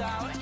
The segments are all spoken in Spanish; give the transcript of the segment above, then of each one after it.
out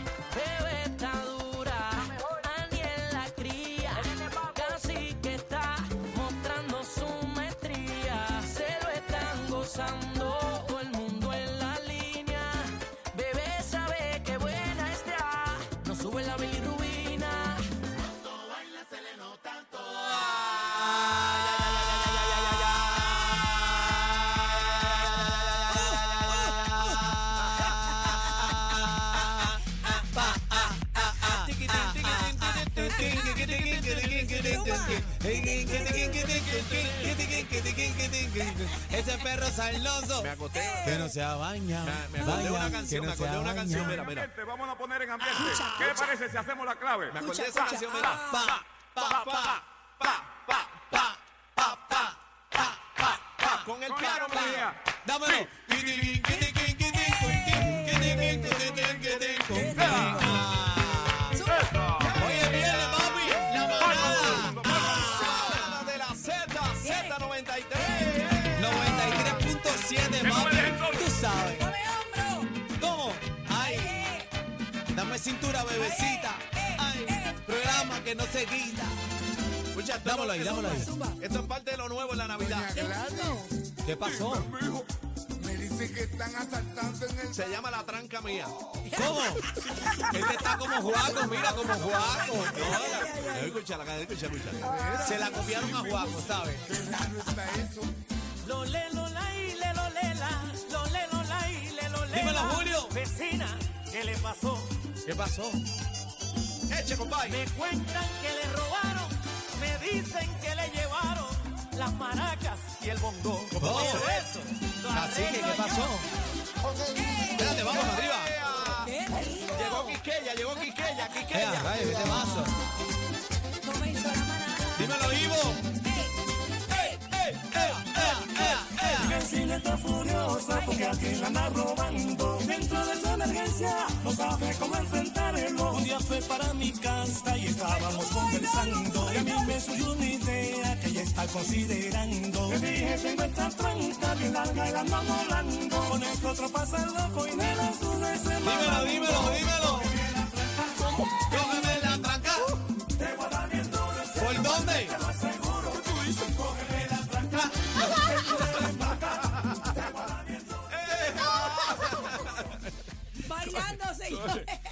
Ese perro salnoso Me acosté. que no se baña. Me, me acordé una canción, me acordé una canción, mira, mira. Vamos a poner en ambiente. ¿Qué le parece si hacemos la clave? Me acordé de esa canción, mira. Pa, pa, pa, pa, pa, pa, pa, pa, pa, pa, pa. Con el piano, mira. Dámelo. Dame cintura, bebecita. Ay, programa que no se quita. Escucha, Dámelo ahí, dámelo ahí. Esto es parte de lo nuevo en la Navidad. ¿Qué pasó? Me dice que están asaltando en el Se llama La Tranca Mía. ¿Cómo? Este está como Juaco, mira, como Juaco. No, la- Escucha, la escucha, escucha. Se la copiaron a Juaco, ¿sabes? barrio está eso. Lo le, lo la, y le, lo le, la. Lo le, lo la, y le, lo le, Dímelo, la. Julio. Vecina, ¿qué le pasó? ¿Qué pasó? Eche, compadre. Me cuentan que le robaron, me dicen que le llevaron las maracas y el bongo. ¿Cómo oh. eso? Así que, ¿qué pasó? Okay. Espérate, vamos hey, arriba. Hey, llegó Quisqueya, llegó Quisqueya, Quisqueya. Dímelo, Ivo. Eh, eh, eh, eh, furiosa porque aquí la anda no sabe cómo enfrentarlo. Un día fue para mi casa y estábamos conversando. Y a mí me surgió una idea que ella está considerando. Le dije, tengo esta tranca bien larga y la ando volando. Con eso otro pasa el loco y me la sube ese Dímelo, dímelo, dímelo. Cógeme la tranca.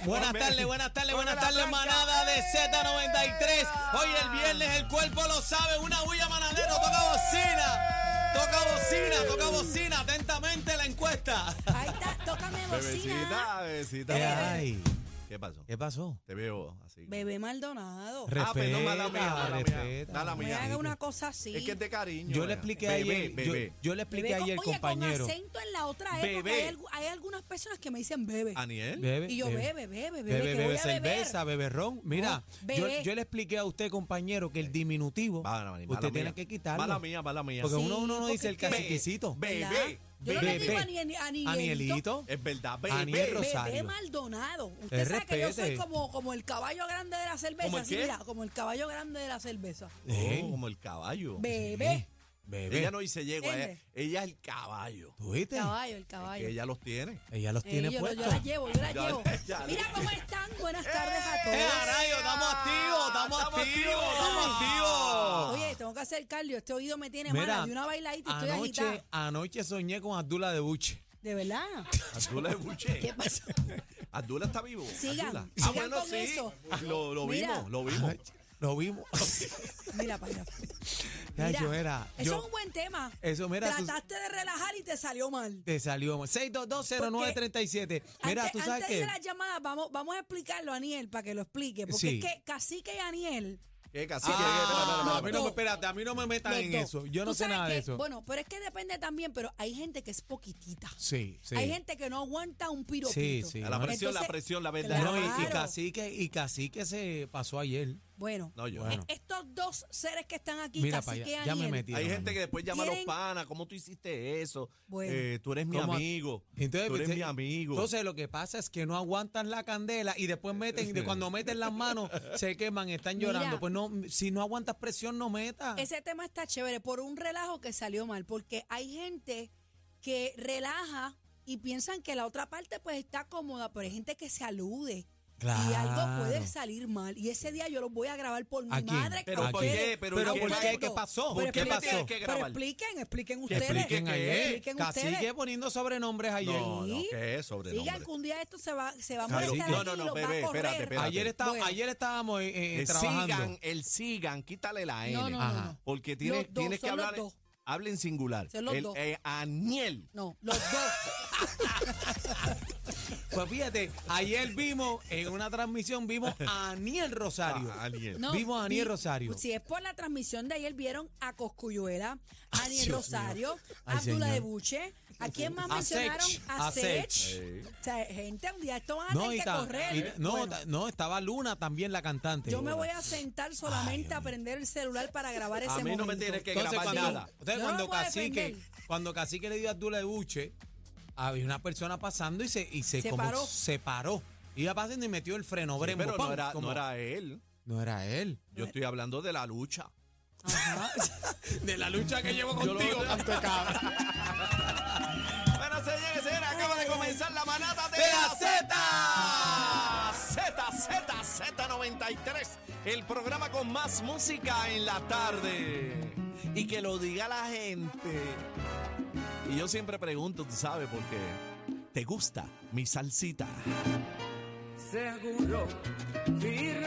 Buenas tardes, buenas tardes, buenas tardes, manada de Z93. Hoy el viernes el cuerpo lo sabe, una bulla manadero, toca bocina. Toca bocina, toca bocina. Atentamente la encuesta. Ahí está, tócame bocina. Bebecita, bebecita. ¿Qué hay? ¿Qué pasó? ¿Qué pasó? Te veo así. Bebé Maldonado. Re- Ah, perdón, mala mía, Respeta, mala mía. respeta. Mala Me haga una cosa así. Es que es de cariño. Yo le expliqué Bebé, ayer, Bebé. Yo, yo le expliqué Bebé ayer, oye, compañero. con acento en la otra época. Hay, algu- hay algunas personas que me dicen bebé. Aniel. Bebe, Y yo, bebe, bebe, bebe, Bebe, que bebe voy a beber. cerveza, bebe ron. Mira, No, yo, yo le expliqué a usted, compañero, que el diminutivo Mala mía, usted mala tiene mía. que quitarlo. Mala mía, mala mía. Porque Sí, uno, uno no dice el caciquicito. Bebé. Yo no le Bebé. digo a ni, a ni Anielito. Es verdad, bebé. Aniel Bebé Rosario. Maldonado. Usted sabe que yo soy como, como el caballo grande de la cerveza. ¿Como el así, qué? mira, como el caballo grande de la cerveza. Eh, Oh, como el caballo. Bebé. Bebé. Ella no dice yegua, ella, ella es el caballo. ¿Tú viste? Caballo, el caballo. Ella los tiene. Ella los Eh, tiene yo, yo puestos. la llevo, yo la llevo. ya, Mira ya. cómo están. Buenas tardes a todos. ¡Eh! ¡Estamos activos! ¡Estamos activos! ¡Estamos activos! Oye, tengo que hacer cardio. Este oído me tiene Mira, mala. De una bailadita y estoy anoche, agitada. anoche soñé con Abdullah de Buche. De verdad. Abdullah es buche. ¿Qué pasó? Abdullah está vivo. Sigan, Abdullah. sigan ah, bueno, con sí. eso. Lo, lo vimos, lo vimos. Lo vimos. Mira para allá. Ya, Mira, yo era. Eso yo- es un buen tema. Eso, mira, tú- Trataste de relajar y te salió mal. Te salió 6220937. Mira, antes, tú sabes antes que. de las llamadas, vamos, vamos a explicarlo, Aniel, para que lo explique. Porque Sí. es que Cacique y Aniel. ¿Qué cacique? Ah, no, a mí no me, espérate, a mí no me metan los en dos. eso. Yo no Tú sé sabes nada de que- eso. Bueno, pero es que depende también, pero hay gente que es poquitita. sí, sí. Hay gente que no aguanta un piropito. Sí, sí. La presión, la Entonces, presión, la No, verdad. y, y Claro. cacique, y cacique se pasó ayer. Bueno, No, yo. Bueno. estos dos seres que están aquí, Mira para allá, ya me metí. Hay gente que después llama a los panas, ¿cómo tú hiciste eso? Bueno. Eh, tú eres mi ¿Cómo? amigo. Entonces, tú eres mi amigo. Entonces lo que pasa es que no aguantan la candela y después meten, y de cuando meten las manos se queman, están Mira. llorando. Pues no, si no aguantas presión, no metas. Ese tema está chévere por un relajo que salió mal, porque hay gente que relaja y piensan que la otra parte pues está cómoda, pero hay gente que se alude. Y algo Claro. puede salir mal. Y ese día yo los voy a grabar por mi ¿A quién? madre. que Pero a ¿por qué? Pero Pero. ¿por qué? ¿Qué pasó? pero ¿Qué expliquen, pasó? que Pero expliquen, expliquen Que ustedes. expliquen ayer. Expliquen Cacique ustedes. poniendo sobrenombres ayer. No, no. ¿qué es sobrenombre? Sigan que un día esto se va, se va a molestar No, no, y no, los va a bebé, espérate, espérate. Ayer, está- Bueno. ayer estábamos eh, eh, El trabajando. sigan, el sigan, quítale la N. No, no, no, Ajá. no. Porque tienes, dos, tienes que hablar. dos. Habla en singular. Son los el, dos. eh, Aniel. No, los dos. Pues fíjate, ayer vimos en una transmisión, vimos a Aniel Rosario. Ah, Aniel. No, Vimos a Aniel vi- Rosario. Si es por la transmisión de ayer, vieron a Coscuyuela, a Aniel Dios Rosario, a Abdullah de Buche. ¿A quién más A mencionaron? Sech, A a Sech. Sech. O sea, gente, un día esto van a No, tener que ta- correr. y- no, Bueno, ta- no, estaba Luna también la cantante. yo me voy a sentar solamente a prender el celular para grabar ese A mí no me momento. tienes que Entonces, grabar cuando, nada. entonces, no cuando puedo Cacique, cuando Cacique le dio a Abdullah de Buche, había una persona pasando y se, y se, Se como paró. se paró. Iba pasando y metió el freno. Sí, brembo, pero ¡pam! no era, como- no era él. no era él. Yo estoy hablando de la lucha. Ajá. De la lucha que llevo contigo, canto de cabra. Bueno, señores, señores, acaba de comenzar la manada de, ¡De la Z. Z, Z, Z93. El programa con más música en la tarde. Y que lo diga la gente. Y yo siempre pregunto, tú sabes, porque ¿te gusta mi salsita? Seguro,